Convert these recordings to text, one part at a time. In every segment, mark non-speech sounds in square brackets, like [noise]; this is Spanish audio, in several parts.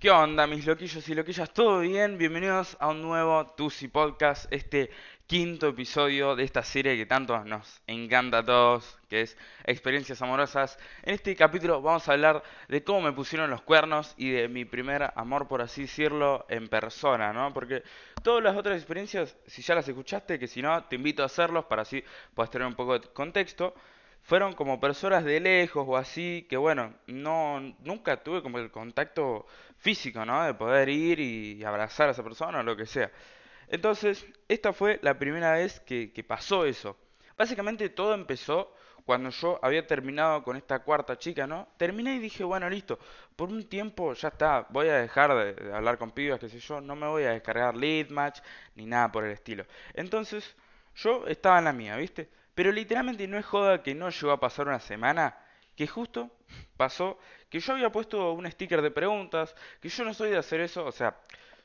¿Qué onda, mis loquillos y loquillas? ¿Todo bien? Bienvenidos a un nuevo Tusi Podcast, este quinto episodio de esta serie que tanto nos encanta a todos, que es Experiencias Amorosas. En este capítulo vamos a hablar de cómo me pusieron los cuernos y de mi primer amor, por así decirlo, en persona, ¿no? Porque todas las otras experiencias, si ya las escuchaste, que si no, te invito a hacerlos para así puedas tener un poco de contexto fueron como personas de lejos o así, que bueno, no, nunca tuve como el contacto físico, ¿no? De poder ir y abrazar a esa persona o lo que sea. Entonces, esta fue la primera vez que, que pasó eso. Básicamente todo empezó cuando yo había terminado con esta cuarta chica, ¿no? Terminé y dije, bueno, listo, por un tiempo ya está, voy a dejar de, hablar con pibas, qué sé yo, no me voy a descargar lead match ni nada por el estilo. Entonces, yo estaba en la mía, ¿viste? Pero literalmente no es joda que no llegó a pasar una semana que justo pasó que yo había puesto un sticker de preguntas, que yo no soy de hacer eso, o sea,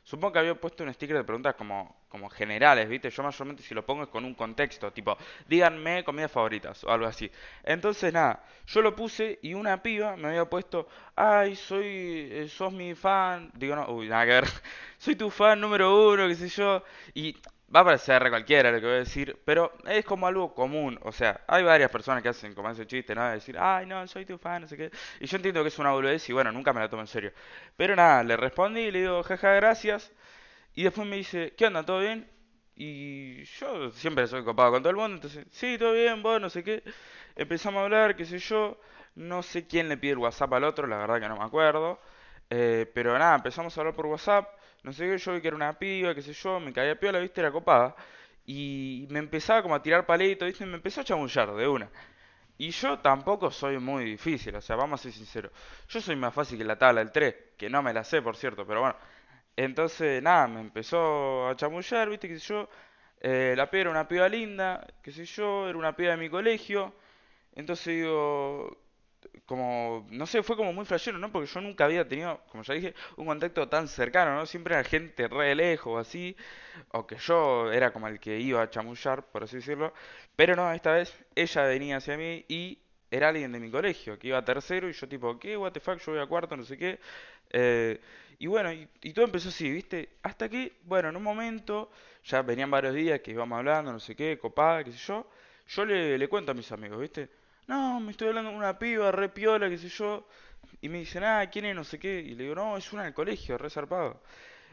supongo que había puesto un sticker de preguntas como, como generales, ¿viste? Yo mayormente si lo pongo es con un contexto, tipo, díganme comidas favoritas o algo así. Entonces, nada, yo lo puse y una piba me había puesto, ay, soy, eh, sos mi fan, digo, no, uy, nada que ver, [laughs] soy tu fan número uno, qué sé yo, y va a parecer cualquiera lo que voy a decir, pero es como algo común. O sea, hay varias personas que hacen como ese chiste, ¿no? De decir, ay, no, soy tu fan, no sé qué. Y yo entiendo que es una boludez y bueno, nunca me la tomo en serio. Pero nada, le respondí y le digo, jaja, gracias. Y después me dice, ¿qué onda? ¿Todo bien? Y yo siempre soy copado con todo el mundo, entonces, sí, todo bien, vos, no sé qué. Empezamos a hablar, qué sé yo. No sé quién le pide el WhatsApp al otro, la verdad que no me acuerdo. Eh, pero nada, empezamos a hablar por WhatsApp no sé qué, yo vi que era una piba, qué sé yo, me caía piola, viste, era copada. Y me empezaba como a tirar palitos, viste, me empezó a chamullar de una. Y yo tampoco soy muy difícil, o sea, vamos a ser sinceros. Yo soy más fácil que la tabla del 3, que no me la sé, por cierto, pero bueno. Entonces, nada, me empezó a chamullar, viste, qué sé yo. Eh, la piba era una piba linda, qué sé yo, era una piba de mi colegio. Entonces digo, como, no sé, fue como muy flashero, ¿no? Porque yo nunca había tenido, como ya dije, un contacto tan cercano, ¿no? Siempre era gente re lejos, así, o que yo era como el que iba a chamullar, por así decirlo. Pero no, esta vez ella venía hacia mí y era alguien de mi colegio, que iba a tercero y yo tipo, ¿qué? What the fuck, yo voy a cuarto, no sé qué. Eh, y bueno, y, y, todo empezó así, ¿viste? Hasta que, bueno, en un momento, ya venían varios días que íbamos hablando, no sé qué, copada, qué sé yo. Yo le, le cuento a mis amigos, ¿viste? No, me estoy hablando con una piba, re piola, qué sé yo. Y me dicen, ah, ¿quién es? No sé qué. Y le digo, no, es una del colegio, re zarpado.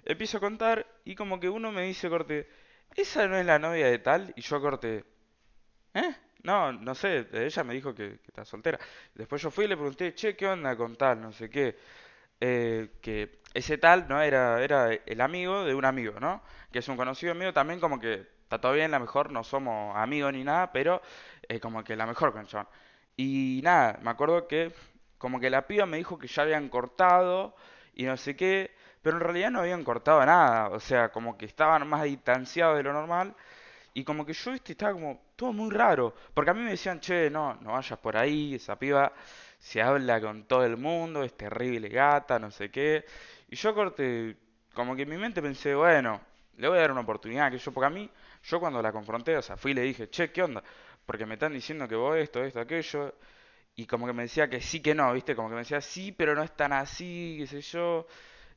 Empiezo a contar y como que uno me dice, corte, ¿esa no es la novia de tal? Y yo corte, ¿eh? No, no sé, ella me dijo que, está soltera. Después yo fui y le pregunté, che, ¿qué onda con tal? No sé qué. Eh, que ese tal no era, era el amigo de un amigo, ¿no? Que es un conocido mío también como que está todo bien, la mejor, no somos amigos ni nada, pero como que la mejor canción. Y nada, me acuerdo que como que la piba me dijo que ya habían cortado y no sé qué, pero en realidad no habían cortado nada, o sea, como que estaban más distanciados de lo normal. Y como que yo, viste, estaba como todo muy raro. Porque a mí me decían, che, no, no vayas por ahí, esa piba se habla con todo el mundo, es terrible gata, no sé qué. Y yo corté, como que en mi mente pensé, bueno, le voy a dar una oportunidad, que yo, porque a mí, yo cuando la confronté, o sea, fui y le dije, che, ¿qué onda? Porque me están diciendo que vos esto, esto, aquello. Y como que me decía que sí, que no, ¿viste? Como que me decía sí, pero no es tan así, qué sé yo.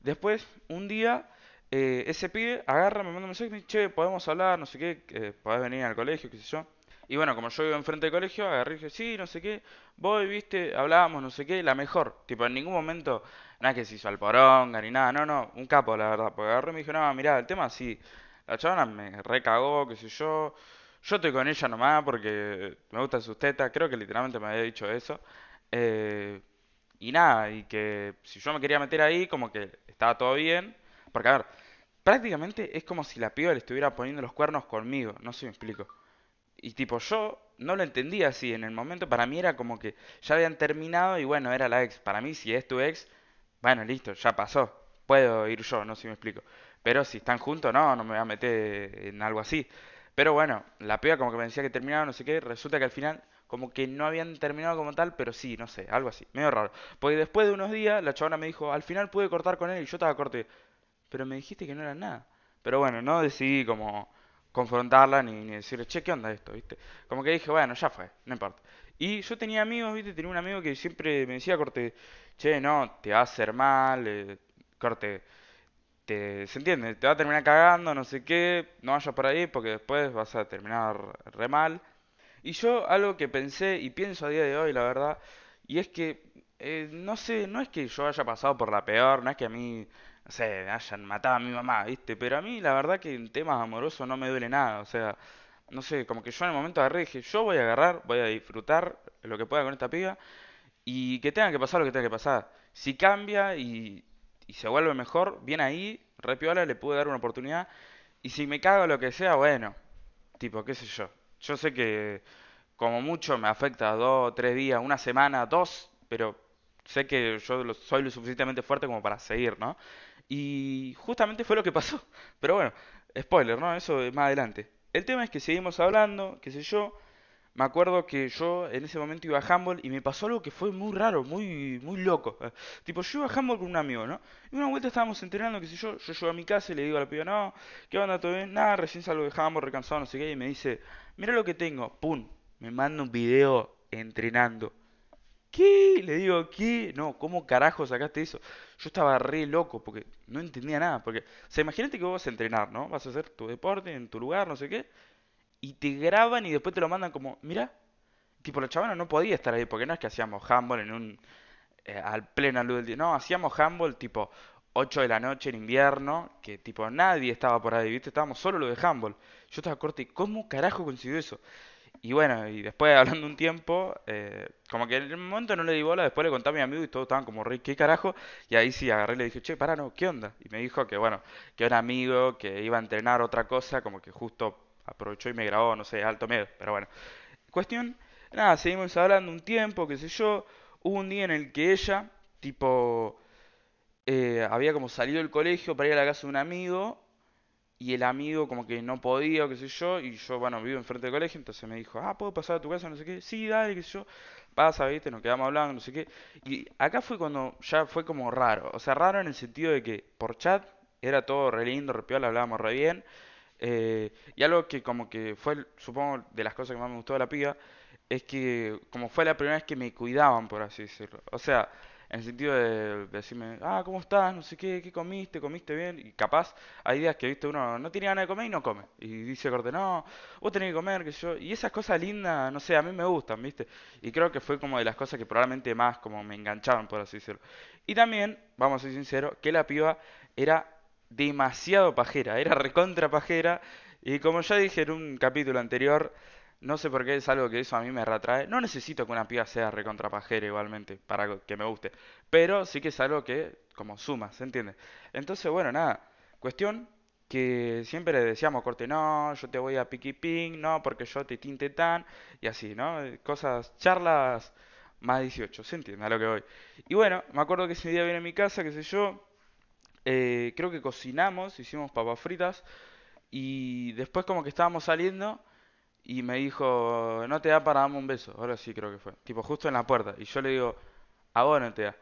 Después, un día, eh, ese pibe agarra, me manda un mensaje y dice, che, podemos hablar, no sé qué, eh, podés venir al colegio, qué sé yo. Y bueno, como yo vivo enfrente del colegio, agarré y dije, sí, no sé qué, voy, viste, hablábamos, no sé qué, la mejor. Tipo, en ningún momento, nada que se hizo al poronga ni nada, no, no, un capo, la verdad. Porque agarré y me dijo, no, mirá, el tema sí, la chavana me recagó, qué sé yo. Yo estoy con ella nomás porque me gustan sus tetas, creo que literalmente me había dicho eso. Eh, y nada, y que si yo me quería meter ahí, como que estaba todo bien. Porque, a ver, prácticamente es como si la piba le estuviera poniendo los cuernos conmigo, no sé si me explico. Y tipo, yo no lo entendía así. En el momento para mí era como que ya habían terminado y bueno, era la ex. Para mí, si es tu ex, bueno, listo, ya pasó. Puedo ir yo, no sé si me explico. Pero si están juntos, no, no me voy a meter en algo así. Pero bueno, la piba como que me decía que terminaba, no sé qué. Resulta que al final como que no habían terminado como tal, pero sí, no sé, algo así. Medio raro. Porque después de unos días, la chabona me dijo, al final pude cortar con él y yo estaba corte. Pero me dijiste que no era nada. Pero bueno, no decidí como confrontarla ni, ni decirle, che, ¿qué onda esto? ¿Viste? Como que dije, bueno, ya fue, no importa. Y yo tenía amigos, ¿viste? Tenía un amigo que siempre me decía, corte, che, no, te va a hacer mal, eh, corte, te, se entiende, te va a terminar cagando, no sé qué, no vayas por ahí porque después vas a terminar re mal. Y yo algo que pensé y pienso a día de hoy, la verdad, y es que, eh, no sé, no es que yo haya pasado por la peor, no es que a mí, no sé, hayan matado a mi mamá, ¿viste? Pero a mí la verdad que en temas amorosos no me duele nada, o sea, no sé, como que yo en el momento agarré y dije, yo voy a agarrar, voy a disfrutar lo que pueda con esta piba y que tenga que pasar lo que tenga que pasar. Si cambia y, y se vuelve mejor, bien ahí, repiola, le pude dar una oportunidad. Y si me cago lo que sea, bueno, tipo, qué sé yo. Yo sé que como mucho me afecta dos, tres días, una semana, dos, pero sé que yo soy lo suficientemente fuerte como para seguir, ¿no? Y justamente fue lo que pasó. [laughs] Pero bueno, spoiler, ¿no? Eso es más adelante. El tema es que seguimos hablando, qué sé yo. Me acuerdo que yo en ese momento iba a handball y me pasó algo que fue muy raro, muy muy loco. Eh, tipo, yo iba a handball con un amigo, ¿no? Y una vuelta estábamos entrenando, qué sé yo, yo llego a mi casa y le digo a la piba, no, ¿qué onda? ¿Todo bien? Nada, recién salgo de handball, recansado, no sé qué, y me dice, mira lo que tengo, pum, me manda un video entrenando. ¿Qué? Le digo, ¿qué? No, ¿cómo carajo sacaste eso? Yo estaba re loco porque no entendía nada. Porque, o sea, imagínate que vos vas a entrenar, ¿no? Vas a hacer tu deporte en tu lugar, no sé qué y te graban y después te lo mandan como, mira, tipo la chavana no podía estar ahí porque no es que hacíamos handball en un eh, al pleno luz del día, no, hacíamos handball tipo 8 de la noche en invierno, que tipo nadie estaba por ahí, ¿viste? Estábamos solo lo de handball. Yo estaba corto y ¿cómo carajo consiguió eso? Y bueno, y después [laughs] hablando un tiempo, eh, como que en el momento no le di bola, después le conté a mi amigo y todos estaban como, ¿qué carajo? Y ahí sí agarré y le dije, che, pará, no, ¿qué onda? Y me dijo que bueno, que era amigo, que iba a entrenar otra cosa, como que justo aprovechó y me grabó, no sé, alto medio, pero bueno. Cuestión, nada, seguimos hablando un tiempo, qué sé yo. Hubo un día en el que ella, tipo, eh, había como salido del colegio para ir a la casa de un amigo y el amigo como que no podía, qué sé yo, y yo, bueno, vivo enfrente del colegio, entonces me dijo, ah, ¿puedo pasar a tu casa? No sé qué, sí, dale, qué sé yo, pasa, viste, nos quedamos hablando, no sé qué. Y acá fue cuando ya fue como raro, o sea, raro en el sentido de que por chat era todo re lindo, re piola, hablábamos re bien, eh, y algo que como que fue, supongo, de las cosas que más me gustó de la piba, es que como fue la primera vez que me cuidaban, por así decirlo. O sea, en el sentido de, decirme, ah, ¿cómo estás? No sé qué, ¿qué comiste? ¿Comiste bien? Y capaz hay días que, viste, uno no tiene ganas de comer y no come. Y dice corte, no, vos tenés que comer, que yo. Y esas cosas lindas, no sé, a mí me gustan, viste. Y creo que fue como de las cosas que probablemente más como me enganchaban, por así decirlo. Y también, vamos a ser sinceros, que la piba era demasiado pajera, era recontra pajera. Y como ya dije en un capítulo anterior, no sé por qué es algo que eso a mí me retrae. No necesito que una piba sea recontra pajera igualmente para que me guste. Pero sí que es algo que como suma, ¿se entiende? Entonces, bueno, nada. Cuestión que siempre le decíamos corte, no, yo te voy a piqui ping, no, porque yo te tinte tan, y así, ¿no? Cosas, charlas más 18, ¿se entiende a lo que voy? Y bueno, me acuerdo que ese día viene a mi casa, qué sé yo, eh, creo que cocinamos, hicimos papas fritas y después como que estábamos saliendo y me dijo, no te da para darme un beso. Ahora sí creo que fue. Tipo justo en la puerta. Y yo le digo, a vos no te da.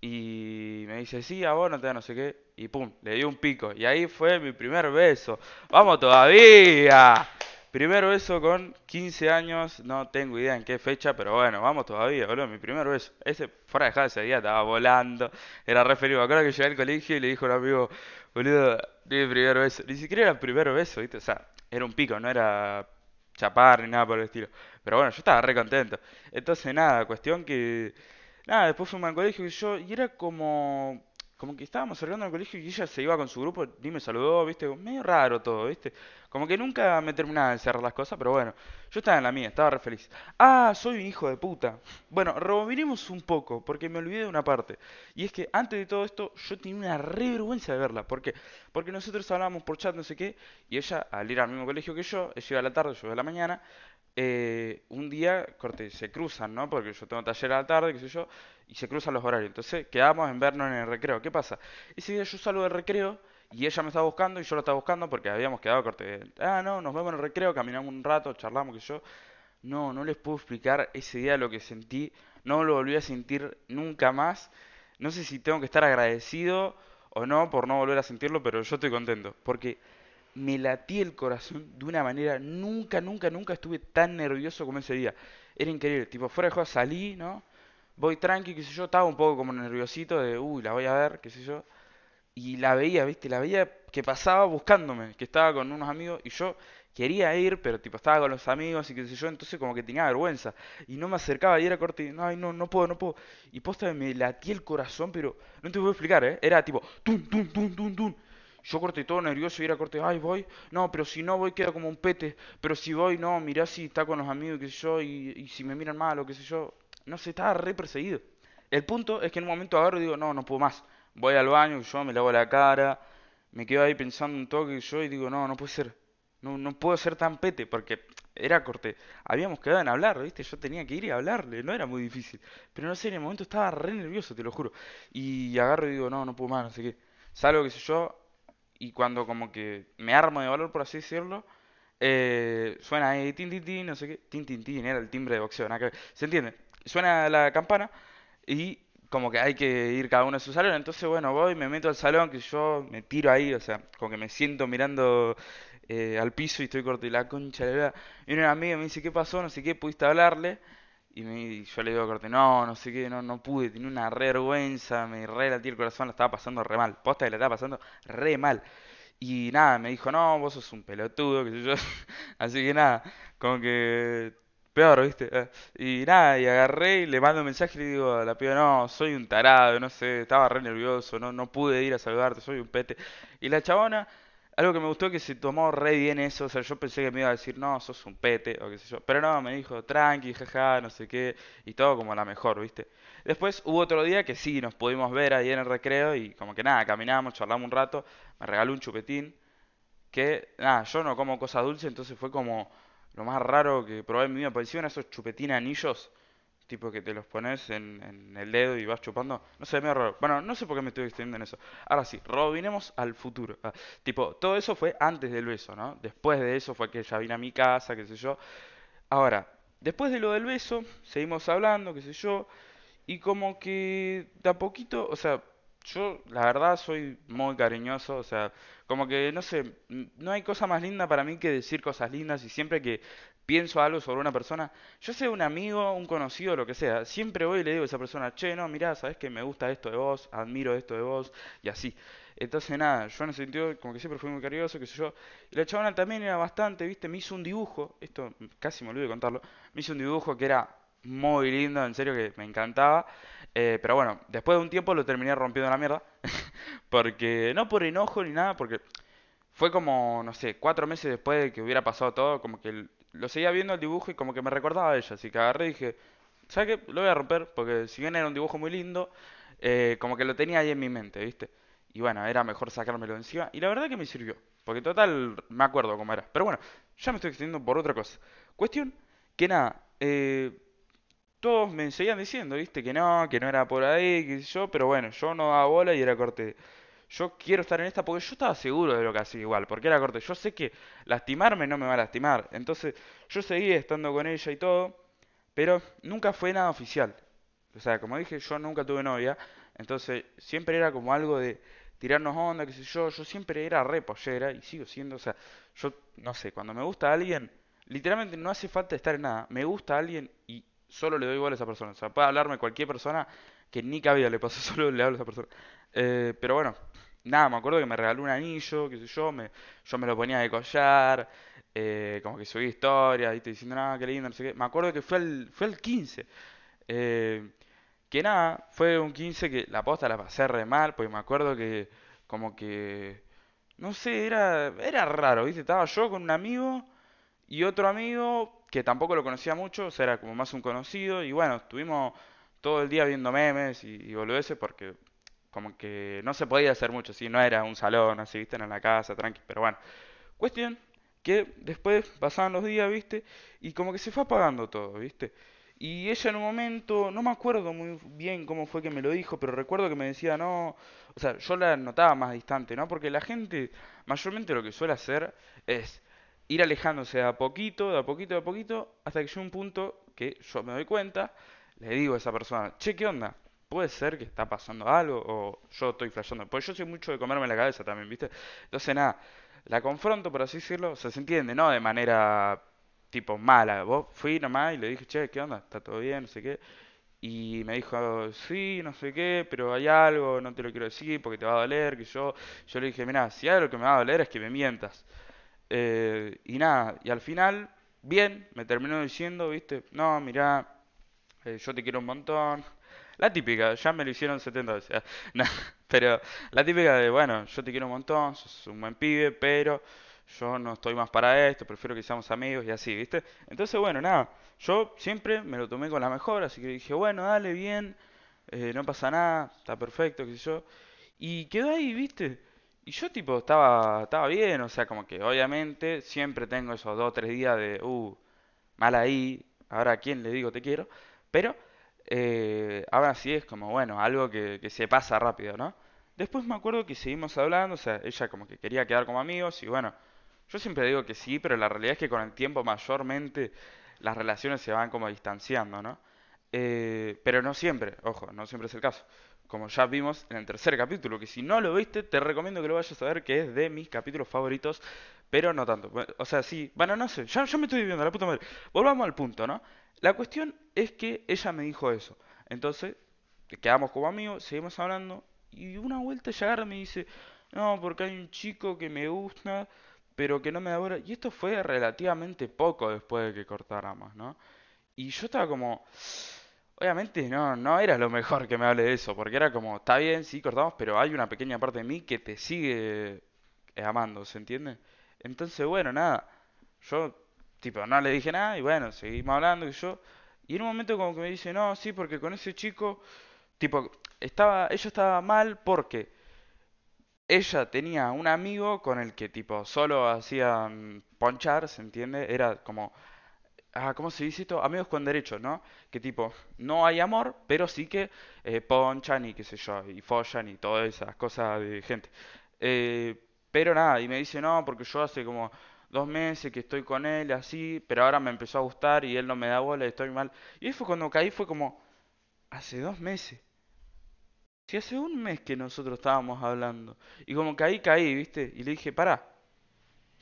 Y me dice, sí, a vos no te da no sé qué. Y pum, le di un pico. Y ahí fue mi primer beso. ¡Vamos todavía! Primer beso con 15 años, no tengo idea en qué fecha, pero bueno, vamos todavía, boludo, mi primer beso. Ese, fuera de ese día, estaba volando, era re feliz. Me que llegué al colegio y le dijo a un amigo, boludo, mi primer beso. Ni siquiera era el primer beso, ¿viste? O sea, era un pico, no era chapar ni nada por el estilo. Pero bueno, yo estaba re contento. Entonces, nada, cuestión que. Nada, después fuimos al colegio y yo, y era como como que estábamos cerrando el colegio y ella se iba con su grupo y me saludó, viste, medio raro todo, viste. Como que nunca me terminaba de cerrar las cosas, pero bueno, yo estaba en la mía, estaba re feliz. Ah, soy un hijo de puta. Bueno, rebobinemos un poco, porque me olvidé de una parte. Y es que antes de todo esto, yo tenía una re vergüenza de verla. ¿Por qué? Porque nosotros hablábamos por chat, no sé qué, y ella, al ir al mismo colegio que yo, ella iba a la tarde, yo iba a la mañana, eh, un día, corte, se cruzan, ¿no? Porque yo tengo taller a la tarde, qué sé yo, y se cruzan los horarios. Entonces quedamos en vernos en el recreo. ¿Qué pasa? Ese día yo salgo del recreo y ella me estaba buscando y yo lo estaba buscando porque habíamos quedado corte. Ah, no, nos vemos en el recreo, caminamos un rato, charlamos, que yo. No, no les puedo explicar ese día lo que sentí. No lo volví a sentir nunca más. No sé si tengo que estar agradecido o no por no volver a sentirlo, pero yo estoy contento. Porque me latí el corazón de una manera, nunca, nunca, nunca estuve tan nervioso como ese día. Era increíble, tipo, fuera de juego salí, ¿no? Voy tranqui, qué sé yo, estaba un poco como nerviosito de, uy, la voy a ver, qué sé yo. Y la veía, viste, la veía que pasaba buscándome, que estaba con unos amigos y yo quería ir, pero tipo estaba con los amigos y qué sé yo, entonces como que tenía vergüenza. Y no me acercaba y era corte, y, ay, no, no puedo, no puedo. Y posta me latía el corazón, pero no te a explicar, ¿eh? Era tipo, tum, tum, tum, tum, tum. Yo corté todo nervioso y era corte, ay, voy, no, pero si no voy queda como un pete, pero si voy, no, mirá si está con los amigos, qué sé yo, y si me miran mal o qué sé yo, no sé, estaba re perseguido. El punto es que en un momento agarro y digo, no, no puedo más, voy al baño, yo me lavo la cara, me quedo ahí pensando un toque y yo y digo, no, no puede ser, no, no puedo ser tan pete, porque era corte, habíamos quedado en hablar, ¿viste? Yo tenía que ir y hablarle, no era muy difícil, pero no sé, en el momento estaba re nervioso, te lo juro, y agarro y digo, no, no puedo más, no sé qué, salgo, qué sé yo, y cuando como que me armo de valor, por así decirlo, eh, suena ahí, tin, tin, tin, no sé qué, tin, tin, tin, era el timbre de boxeo, nada que. ¿se entiende? Suena la campana y como que hay que ir cada uno a su salón, entonces bueno, voy, me meto al salón, que yo me tiro ahí, o sea, como que me siento mirando eh, al piso y estoy corto y la concha. Y una amiga me dice, ¿qué pasó? No sé qué, ¿pudiste hablarle? Y, me, yo le digo a Corte, no, no sé qué, no, no pude, tenía una re vergüenza, me re latí el corazón, la estaba pasando re mal, posta que la estaba pasando re mal. Y nada, me dijo, no, vos sos un pelotudo, sé yo. [laughs] Así que nada, como que peor, ¿viste? Eh, Y nada, y agarré y le mando un mensaje y le digo a la piba, no, soy un tarado, no sé, estaba re nervioso, no, no pude ir a saludarte, soy un pete. Y la chabona, algo que me gustó es que se tomó re bien eso, o sea, yo pensé que me iba a decir, no, sos un pete, o qué sé yo. Pero no, me dijo, tranqui, jaja, no sé qué, y todo como la mejor, ¿viste? Después hubo otro día que sí, nos pudimos ver ahí en el recreo y como que nada, caminamos, charlamos un rato, me regaló un chupetín, que nada, yo no como cosas dulces, entonces fue como lo más raro que probé en mi vida. Parecían esos chupetín anillos, tipo que te los pones en, en el dedo y vas chupando. No sé, medio raro. Bueno, no sé por qué me estoy extendiendo en eso. Ahora sí, robinemos al futuro. Ah, tipo, todo eso fue antes del beso, ¿no? Después de eso fue que ella vino a mi casa, qué sé yo. Ahora, después de lo del beso, seguimos hablando, qué sé yo. Y como que de a poquito, o sea, yo la verdad soy muy cariñoso, o sea, como que no sé, no hay cosa más linda para mí que decir cosas lindas y siempre que pienso algo sobre una persona, yo sea un amigo, un conocido, lo que sea, siempre voy y le digo a esa persona, che, no, mirá, sabes que me gusta esto de vos, admiro esto de vos y así. Entonces nada, yo en ese sentido como que siempre fui muy cariñoso, qué sé yo. Y la chabona también era bastante, viste, me hizo un dibujo, esto casi me olvidé de contarlo, me hizo un dibujo que era muy lindo, en serio que me encantaba. Eh, pero bueno, después de un tiempo lo terminé rompiendo la mierda. [laughs] Porque, no por enojo ni nada, porque fue como, no sé, cuatro meses después de que hubiera pasado todo, como que lo seguía viendo el dibujo y como que me recordaba a ella. Así que agarré y dije, ¿sabes qué? Lo voy a romper, porque si bien era un dibujo muy lindo, eh, como que lo tenía ahí en mi mente, ¿viste? Y bueno, era mejor sacármelo encima. Y la verdad que me sirvió, porque total, me acuerdo cómo era. Pero bueno, ya me estoy extendiendo por otra cosa. Cuestión que nada, eh, todos me seguían diciendo, ¿viste? Que no, que no era por ahí, que yo, pero bueno, yo no daba bola y era corte. Yo quiero estar en esta porque yo estaba seguro de lo que hacía igual, porque era corte. Yo sé que lastimarme no me va a lastimar. Entonces, yo seguí estando con ella y todo, pero nunca fue nada oficial. O sea, como dije, yo nunca tuve novia, entonces siempre era como algo de tirarnos onda, qué sé yo. Yo siempre era re pollera y sigo siendo, o sea, yo no sé, cuando me gusta alguien, literalmente no hace falta estar en nada. Me gusta alguien y solo le doy igual a esa persona. O sea, puede hablarme cualquier persona que ni cabida le pasó, [laughs] solo le hablo a esa persona. Eh, pero bueno, nada, me acuerdo que me regaló un anillo, qué sé yo, me, yo me lo ponía de collar, eh, como que subí historias, y te diciendo, nada, qué lindo, no sé qué. Me acuerdo que fue el, fue el 15. eh, que nada, fue un 15 que la posta la pasé re mal, porque me acuerdo que como que, no sé, era, era raro, ¿viste? Estaba yo con un amigo y otro amigo que tampoco lo conocía mucho, o sea, era como más un conocido, y bueno, estuvimos todo el día viendo memes y, y boludeces porque como que no se podía hacer mucho, si no era un salón, así, viste, en la casa, tranqui, pero bueno. Cuestión que después pasaban los días, viste, y como que se fue apagando todo, viste. Y ella en un momento, no me acuerdo muy bien cómo fue que me lo dijo, pero recuerdo que me decía, no, o sea, yo la notaba más distante, ¿no? Porque la gente mayormente lo que suele hacer es ir alejándose de a poquito, de a poquito, de a poquito, hasta que llega un punto que yo me doy cuenta, le digo a esa persona, che, ¿qué onda? Puede ser que está pasando algo o yo estoy flasheando. Pues yo soy mucho de comerme la cabeza también, ¿viste? Entonces nada, la confronto, por así decirlo, se entiende, ¿no? De manera tipo mala. Vos fui nomás y le dije, che, ¿qué onda? ¿Está todo bien? No sé qué. Y me dijo, sí, no sé qué, pero hay algo, no te lo quiero decir porque te va a doler, que yo, yo le dije, mira, si hay algo que me va a doler es que me mientas. Eh, y nada, y al final, bien, me terminó diciendo, viste, no, mira, eh, yo te quiero un montón. La típica, ya me lo hicieron 70 veces. [laughs] No, pero la típica de, bueno, yo te quiero un montón, sos un buen pibe, pero yo no estoy más para esto, prefiero que seamos amigos y así, ¿viste? Entonces, bueno, nada, yo siempre me lo tomé con la mejor, así que dije, bueno, dale, bien, eh, no pasa nada, está perfecto, qué sé yo. Y quedó ahí, ¿viste? Y yo tipo estaba, estaba bien, o sea, como que obviamente siempre tengo esos dos o tres días de, uh, mal ahí, ahora a quién le digo te quiero, pero eh, ahora sí es como, bueno, algo que, se pasa rápido, ¿no? Después me acuerdo que seguimos hablando, o sea, ella como que quería quedar como amigos y bueno, yo siempre digo que sí, pero la realidad es que con el tiempo mayormente las relaciones se van como distanciando, ¿no? Eh, pero no siempre, ojo, no siempre es el caso. Como ya vimos en el tercer capítulo, que si no lo viste, te recomiendo que lo vayas a ver, que es de mis capítulos favoritos, pero no tanto. O sea, sí, bueno, no sé, ya, ya me estoy viviendo, la puta madre. Volvamos al punto, ¿no? La cuestión es que ella me dijo eso. Entonces, quedamos como amigos, seguimos hablando, y una vuelta ella agarra y me dice, no, porque hay un chico que me gusta pero que no me da Y esto fue relativamente poco después de que cortáramos, ¿no? Y yo estaba como... Obviamente no, no era lo mejor que me hable de eso, porque era como, está bien, sí, cortamos, pero hay una pequeña parte de mí que te sigue amando, ¿se entiende? Entonces, bueno, nada, yo, tipo, no le dije nada y bueno, seguimos hablando y yo, y en un momento como que me dice, no, sí, porque con ese chico, tipo, estaba, ella estaba mal porque ella tenía un amigo con el que tipo solo hacían ponchar, ¿se entiende? Era como, ah, ¿cómo se dice esto? Amigos con derechos, ¿no? Que tipo, no hay amor, pero sí que eh, ponchan y qué sé yo, y follan y todas esas cosas de gente. Eh, pero nada, y me dice, no, porque yo hace como dos meses que estoy con él, así, pero ahora me empezó a gustar y él no me da bola estoy mal. Y fue cuando caí, fue como, hace dos meses. Si hace un mes que nosotros estábamos hablando. Y como ahí caí, ¿viste? Y le dije, pará.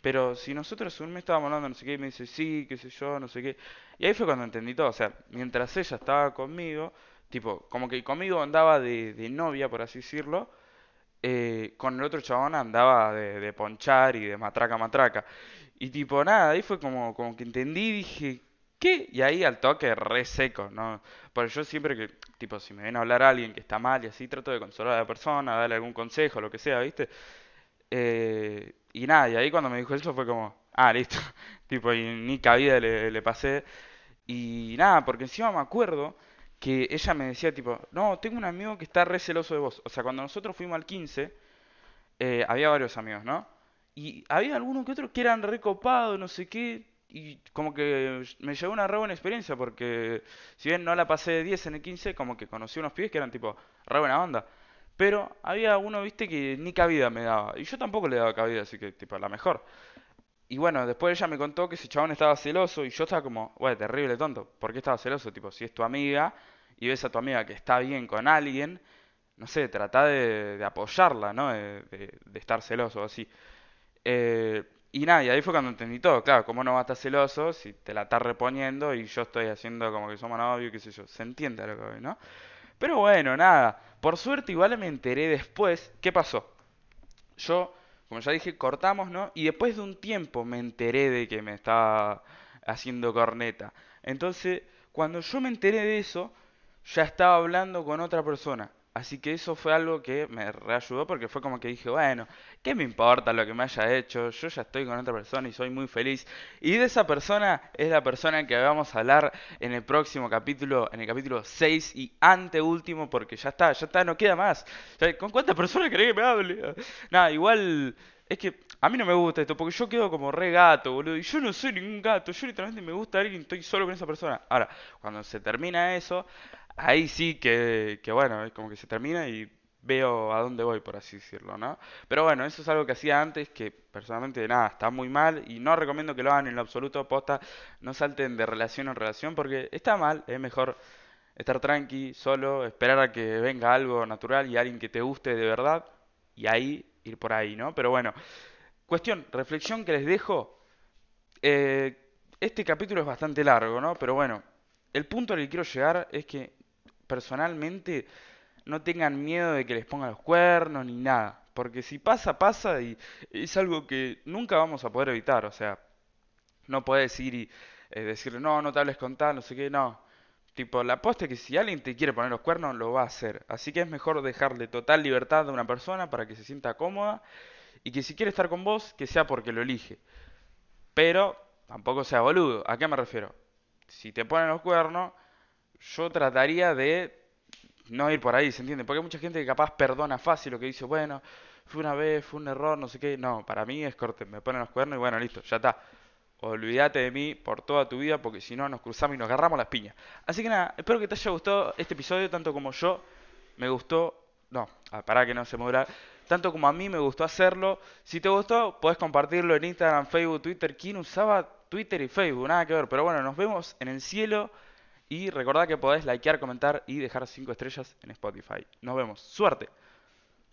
Pero si nosotros un mes estábamos hablando, no sé qué, y me dice, sí, qué sé yo, no sé qué. Y ahí fue cuando entendí todo. O sea, mientras ella estaba conmigo, tipo, como que conmigo andaba de, de novia, por así decirlo. Eh, con el otro chabón andaba de, ponchar y de matraca matraca. Y tipo, nada, ahí fue como, como que entendí dije, ¿qué? Y ahí al toque re seco, ¿no? Porque yo siempre que, tipo, si me viene a hablar alguien que está mal y así, trato de consolar a la persona, darle algún consejo, lo que sea, ¿viste? Eh, y nada, y ahí cuando me dijo eso fue como, ah, listo. [laughs] tipo, y ni cabida le, le pasé. Y nada, porque encima me acuerdo que ella me decía, tipo, no, tengo un amigo que está re celoso de vos. O sea, cuando nosotros fuimos al 15, eh, había varios amigos, ¿no? Y había algunos que otros que eran recopados, no sé qué, y como que me llevó una re buena experiencia porque si bien no la pasé de 10 en el 15, como que conocí unos pibes que eran tipo re buena onda. Pero había uno, viste, que ni cabida me daba. Y yo tampoco le daba cabida, así que tipo la mejor. Y bueno, después ella me contó que ese chabón estaba celoso y yo estaba como, bueno, terrible tonto. ¿Por qué estaba celoso? Tipo, si es tu amiga y ves a tu amiga que está bien con alguien, no sé, trata de, apoyarla, ¿no? De, de, estar celoso así. Eh, y nada, y ahí fue cuando entendí todo. Claro, como no va a estar celoso si te la estás reponiendo y yo estoy haciendo como que somos novios, qué sé yo. Se entiende lo que voy, ¿no? Pero bueno, nada. Por suerte igual me enteré después. ¿Qué pasó? Yo, como ya dije, cortamos, ¿no? Y después de un tiempo me enteré de que me estaba haciendo corneta. Entonces, cuando yo me enteré de eso, ya estaba hablando con otra persona. Así que eso fue algo que me reayudó porque fue como que dije, bueno, ¿qué me importa lo que me haya hecho? Yo ya estoy con otra persona y soy muy feliz. Y de esa persona es la persona que vamos a hablar en el próximo capítulo, en el capítulo 6 y anteúltimo, porque ya está, ya está, no queda más. ¿Con cuántas personas querés que me hable? [laughs] Nada, igual es que a mí no me gusta esto, porque yo quedo como re gato, boludo. Y yo no soy ningún gato, yo literalmente me gusta alguien y estoy solo con esa persona. Ahora, cuando se termina eso, ahí sí que, que bueno, es como que se termina y veo a dónde voy, por así decirlo, ¿no? Pero bueno, eso es algo que hacía antes que personalmente nada, está muy mal y no recomiendo que lo hagan en lo absoluto, posta, no salten de relación en relación porque está mal, es mejor estar tranqui, solo, esperar a que venga algo natural y alguien que te guste de verdad y ahí ir por ahí, ¿no? Pero bueno, cuestión, reflexión que les dejo, eh, este capítulo es bastante largo, ¿no? Pero bueno, el punto al que quiero llegar es que personalmente no tengan miedo de que les pongan los cuernos ni nada. Porque si pasa, pasa y es algo que nunca vamos a poder evitar. O sea, no puedes ir y eh, decirle, no, no te hables con tal, no sé qué, no. Tipo, la aposta es que si alguien te quiere poner los cuernos, lo va a hacer. Así que es mejor dejarle total libertad a una persona para que se sienta cómoda y que si quiere estar con vos, que sea porque lo elige. Pero tampoco sea boludo. ¿A qué me refiero? Si te ponen los cuernos, yo trataría de no ir por ahí, ¿se entiende? Porque hay mucha gente que capaz perdona fácil lo que dice, bueno, fue una vez, fue un error, no sé qué. No, para mí es corte, me ponen los cuernos y bueno, listo, ya está. Olvídate de mí por toda tu vida porque si no nos cruzamos y nos agarramos las piñas. Así que nada, espero que te haya gustado este episodio tanto como yo me gustó. No, ah, para que no se muera. Tanto como a mí me gustó hacerlo. Si te gustó, puedes compartirlo en Instagram, Facebook, Twitter. ¿Quién usaba Twitter y Facebook? Nada que ver. Pero bueno, nos vemos en el cielo. Y recordad que podés likear, comentar y dejar 5 estrellas en Spotify. Nos vemos. Suerte.